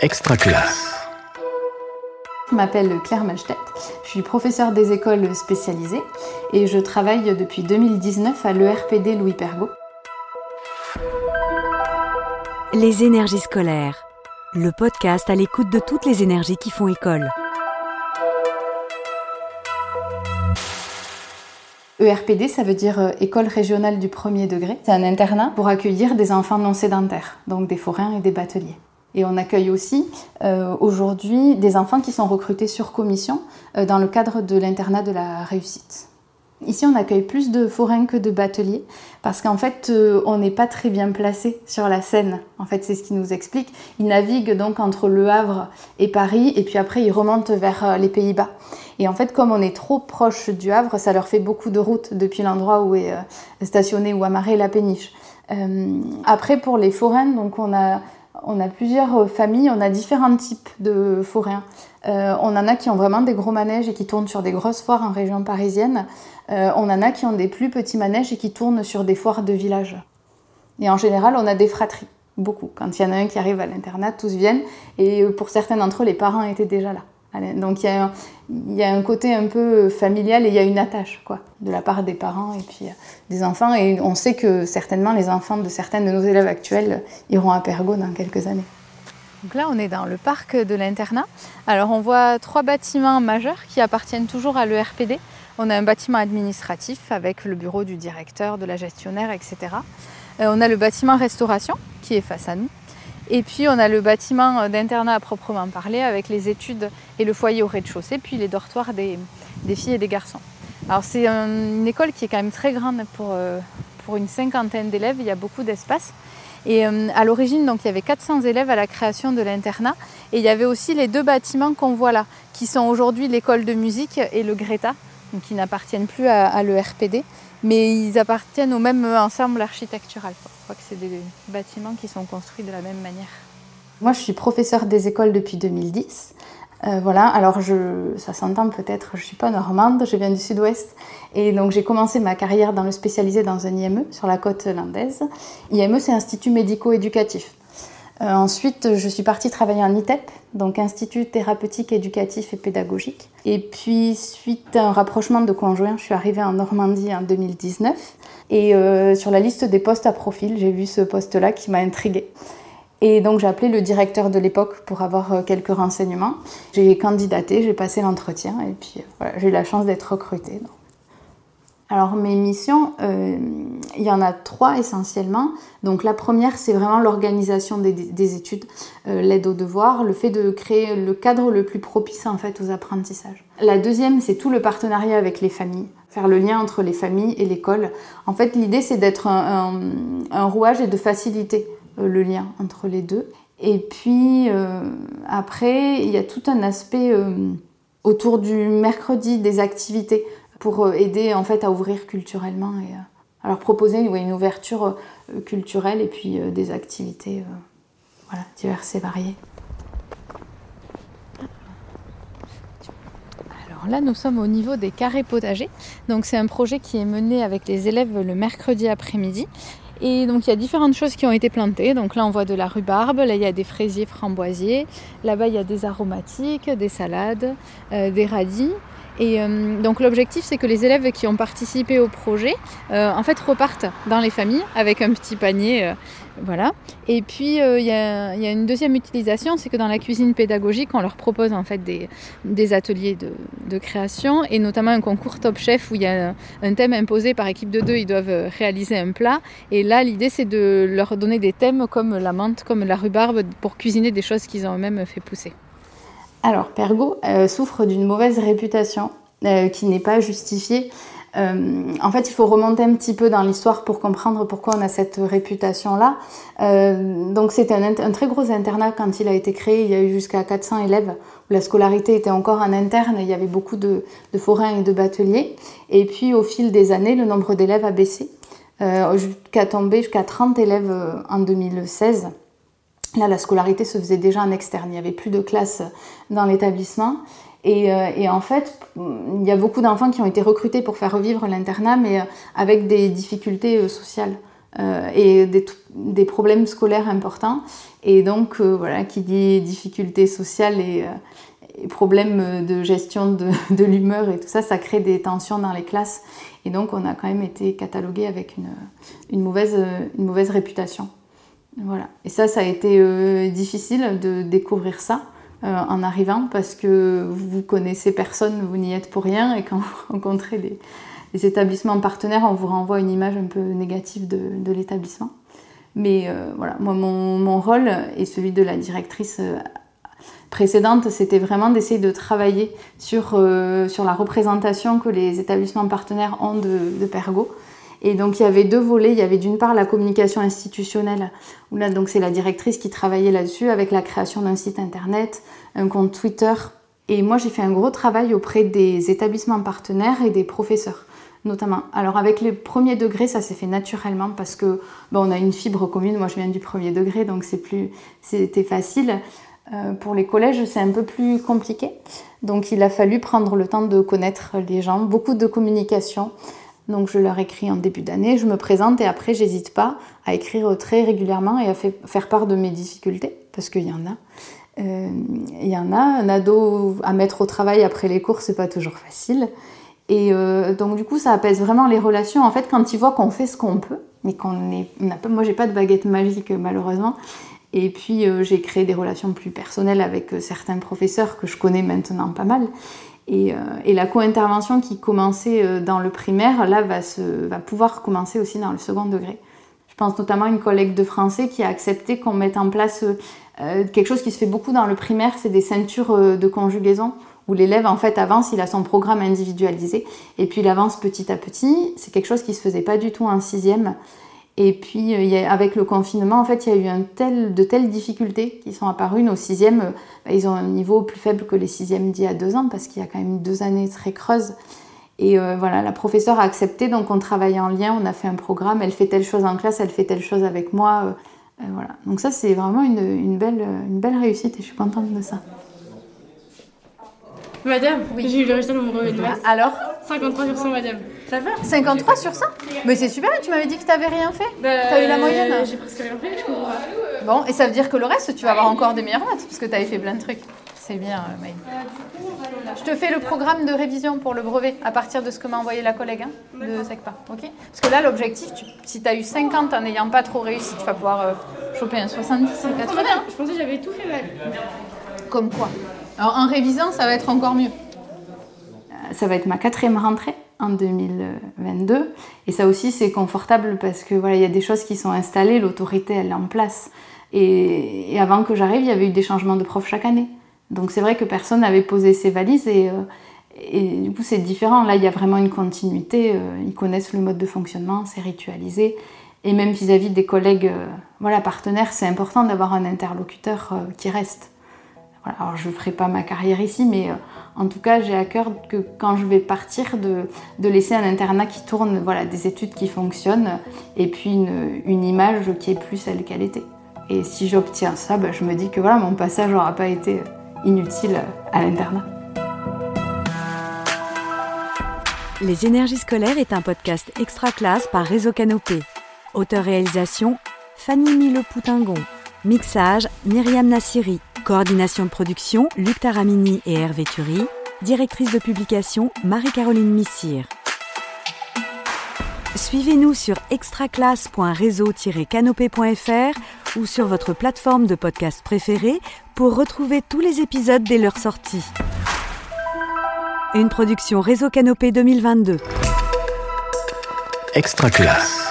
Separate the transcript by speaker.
Speaker 1: Extra classe.
Speaker 2: Je m'appelle Claire Malstedt, je suis professeure des écoles spécialisées et je travaille depuis 2019 à l'ERPD Louis Pergaud.
Speaker 3: Les énergies scolaires, le podcast à l'écoute de toutes les énergies qui font école.
Speaker 2: ERPD, ça veut dire euh, École régionale du premier degré. C'est un internat pour accueillir des enfants non sédentaires, donc des forains et des bateliers. Et on accueille aussi euh, aujourd'hui des enfants qui sont recrutés sur commission euh, dans le cadre de l'internat de la réussite. Ici, on accueille plus de forains que de bateliers parce qu'en fait, on n'est pas très bien placé sur la Seine. En fait, c'est ce qui nous explique. Ils naviguent donc entre Le Havre et Paris et puis après, ils remontent vers les Pays-Bas. Et en fait, comme on est trop proche du Havre, ça leur fait beaucoup de route depuis l'endroit où est euh, stationné ou amarré la péniche. Euh, après, pour les forains, donc on a, on a plusieurs familles, on a différents types de forains. Euh, on en a qui ont vraiment des gros manèges et qui tournent sur des grosses foires en région parisienne. on en a qui ont des plus petits manèges et qui tournent sur des foires de village. Et en général, on a des fratries, beaucoup. Quand il y en a un qui arrive à l'internat, tous viennent. Et pour certains d'entre eux, les parents étaient déjà là. Donc il y, a un, côté un peu familial et il y a une attache quoi, de la part des parents et puis euh, des enfants. Et on sait que certainement les enfants de certains de nos élèves actuels iront à Pergo dans quelques années.
Speaker 4: Donc là, on est dans le parc de l'internat. Alors on voit trois bâtiments majeurs qui appartiennent toujours à l'ERPD. On a un bâtiment administratif avec le bureau du directeur, de la gestionnaire, etc. Euh, on a le bâtiment restauration qui est face à nous. Et puis on a le bâtiment d'internat à proprement parler avec les études et le foyer au rez-de-chaussée, puis les dortoirs des, filles et des garçons. Alors c'est une école qui est quand même très grande pour, euh, pour une cinquantaine d'élèves, il y a beaucoup d'espace. Et euh, à l'origine, donc, il y avait 400 élèves à la création de l'internat. Et il y avait aussi les deux bâtiments qu'on voit là, qui sont aujourd'hui l'école de musique et le Greta, donc, qui n'appartiennent plus à, l'ERPD mais ils appartiennent au même ensemble architectural. Crois que c'est des bâtiments qui sont construits de la même manière.
Speaker 2: Moi, je suis professeure des écoles depuis 2010. Euh, voilà, alors je, ça s'entend peut-être, je ne suis pas normande, je viens du sud-ouest. Et donc j'ai commencé ma carrière dans le spécialisé dans un IME sur la côte landaise. IME, c'est Institut médico-éducatif. Euh, ensuite, je suis partie travailler en ITEP, donc Institut thérapeutique, éducatif et pédagogique. Et puis, suite à un rapprochement de conjoints, je suis arrivée en Normandie en 2019. Et euh, sur la liste des postes à profil, j'ai vu ce poste-là qui m'a intriguée. Et donc j'ai appelé le directeur de l'époque pour avoir euh, quelques renseignements. J'ai candidaté, j'ai passé l'entretien et puis voilà, j'ai eu la chance d'être recrutée. Alors mes missions, euh, il y en a trois essentiellement. Donc la première, c'est vraiment l'organisation des, études, euh, l'aide aux devoirs, le fait de créer le cadre le plus propice en fait aux apprentissages. La deuxième, c'est tout le partenariat avec les familles, faire le lien entre les familles et l'école. En fait, l'idée, c'est d'être un, rouage et de faciliter euh, le lien entre les deux. Et puis après, il y a tout un aspect autour du mercredi des activités pour euh, aider en fait à ouvrir culturellement et euh, à leur proposer une ouverture euh, culturelle et puis des activités diverses et variées.
Speaker 4: Alors là, nous sommes au niveau des carrés potagers. Donc c'est un projet qui est mené avec les élèves le mercredi après-midi. Et donc il y a différentes choses qui ont été plantées. Donc là on voit de la rhubarbe, là il y a des fraisiers framboisiers, là-bas il y a des aromatiques, des salades, des radis. Et euh, donc l'objectif, c'est que les élèves qui ont participé au projet, euh, en fait, repartent dans les familles avec un petit panier. Euh, voilà. Et puis il y, a une deuxième utilisation, c'est que dans la cuisine pédagogique, on leur propose en fait des, ateliers de, création et notamment un concours Top Chef où il y a un thème imposé par équipe de deux, ils doivent réaliser un plat. Et là, l'idée, c'est de leur donner des thèmes comme la menthe, comme la rhubarbe pour cuisiner des choses qu'ils ont eux-mêmes fait pousser.
Speaker 2: Alors, Pergo euh, souffre d'une mauvaise réputation euh, qui n'est pas justifiée. Euh, en fait, il faut remonter un petit peu dans l'histoire pour comprendre pourquoi on a cette réputation-là. donc, c'était un, très gros internat quand il a été créé. Il y a eu jusqu'à 400 élèves la scolarité était encore en interne. Il y avait beaucoup de, de forains et de bateliers. Et puis, au fil des années, le nombre d'élèves a baissé jusqu'à tomber jusqu'à 30 élèves en 2016. Là, la scolarité se faisait déjà en externe. Il n'y avait plus de classes dans l'établissement. Euh, et, en fait, il y a beaucoup d'enfants qui ont été recrutés pour faire revivre l'internat, mais euh, avec des difficultés euh, sociales. et des, problèmes scolaires importants. Et donc, voilà, qui dit difficultés sociales et, problèmes de gestion de, l'humeur et tout ça, ça crée des tensions dans les classes. Et donc, on a quand même été catalogué avec une mauvaise réputation. Voilà. Et ça, ça a été euh, difficile de découvrir ça euh, en arrivant parce que vous connaissez personne, vous n'y êtes pour rien et quand vous rencontrez des, établissements partenaires, on vous renvoie une image un peu négative de, l'établissement. Mais euh, voilà, moi, mon, rôle et celui de la directrice précédente, c'était vraiment d'essayer de travailler sur, sur la représentation que les établissements partenaires ont de, de Pergo et donc il y avait deux volets. Il y avait d'une part la communication institutionnelle, où là donc c'est la directrice qui travaillait là-dessus avec la création d'un site internet, un compte Twitter. Et moi j'ai fait un gros travail auprès des établissements partenaires et des professeurs notamment. Alors avec les premiers degrés, ça s'est fait naturellement parce que on a une fibre commune. Moi, je viens du premier degré, donc c'est plus, c'était facile. Euh, pour les collèges, c'est un peu plus compliqué. Donc il a fallu prendre le temps de connaître les gens, beaucoup de communication, donc je leur écris en début d'année, je me présente et après j'hésite pas à écrire très régulièrement et à faire part de mes difficultés, parce qu'il y en a. Euh, il y en a, un ado à mettre au travail après les cours, c'est pas toujours facile. Et euh, donc du coup, ça apaise vraiment les relations. En fait, quand ils voient qu'on fait ce qu'on peut, mais qu'on est, pas, moi j'ai pas de baguette magique malheureusement. Et puis euh, j'ai créé des relations plus personnelles avec certains professeurs que je connais maintenant pas mal. Euh, et, la co-intervention qui commençait euh, dans le primaire, là, va, pouvoir commencer aussi dans le second degré. Je pense notamment à une collègue de français qui a accepté qu'on mette en place euh, quelque chose qui se fait beaucoup dans le primaire, c'est des ceintures de conjugaison où l'élève en fait avance, il a son programme individualisé et puis il avance petit à petit. C'est quelque chose qui se faisait pas du tout en sixième. Et puis, euh, avec le confinement, en fait, il y a eu de telles difficultés qui sont apparues. Nos sixièmes, euh, bah, ils ont un niveau plus faible que les sixièmes d'il y a deux ans, parce qu'il y a quand même deux années très creuses. Et euh, voilà, la professeure a accepté, donc on travaille en lien, on a fait un programme, elle fait telle chose en classe, elle fait telle chose avec moi. voilà. Donc ça, c'est vraiment une, belle, une belle réussite et je suis contente de ça.
Speaker 1: Madame, j'ai eu le résultat de mon brevet de maths.
Speaker 2: Alors
Speaker 1: 53 sur 100, madame.
Speaker 2: Ça va 53 sur 100 Mais c'est super, tu m'avais dit que tu n'avais rien fait. Bah, tu as eu la moyenne
Speaker 1: J'ai presque rien fait, je comprends pas.
Speaker 2: Bon, et ça veut dire que le reste, tu vas avoir encore des meilleures notes, parce que tu avais fait plein de trucs. C'est bien, euh, Maï. Je te fais le programme de révision pour le brevet à partir de ce que m'a envoyé la collègue hein, de SECPA. ok? Parce que là, l'objectif, si tu as eu 50 en n'ayant pas trop réussi, tu vas pouvoir euh, choper un 70, un 80.
Speaker 1: Je pensais que j'avais tout fait mal.
Speaker 2: Comme quoi Alors en révisant, ça va être encore mieux. Euh, ça va être ma quatrième rentrée en 2022. Et ça aussi, c'est confortable parce que voilà, il y a des choses qui sont installées, l'autorité, elle est en place. Et, avant que j'arrive, il y avait eu des changements de profs chaque année. Donc c'est vrai que personne n'avait posé ses valises et, euh, du coup c'est différent. Là, il y a vraiment une continuité. Euh, ils connaissent le mode de fonctionnement, c'est ritualisé. Et même vis-à-vis des collègues voilà, partenaires, c'est important d'avoir un interlocuteur qui reste. Alors je ne ferai pas ma carrière ici, mais en tout cas, j'ai à cœur que quand je vais partir, de, laisser un internat qui tourne, voilà, des études qui fonctionnent, et puis une, image qui est plus celle qu'elle était. Et si j'obtiens ça, bah, je me dis que voilà, mon passage n'aura pas été inutile à l'internat.
Speaker 3: Les énergies scolaires est un podcast extra classe par Réseau Canopé. Auteur-réalisation Fanny Mille Poutingon. Mixage Myriam Nassiri. Coordination de production, Luc Taramini et Hervé Thury. Directrice de publication, Marie-Caroline Missire. Suivez-nous sur extraclasse.réseau-canopé.fr ou sur votre plateforme de podcast préférée pour retrouver tous les épisodes dès leur sortie. Une production Réseau Canopé 2022.
Speaker 5: Extra Classe.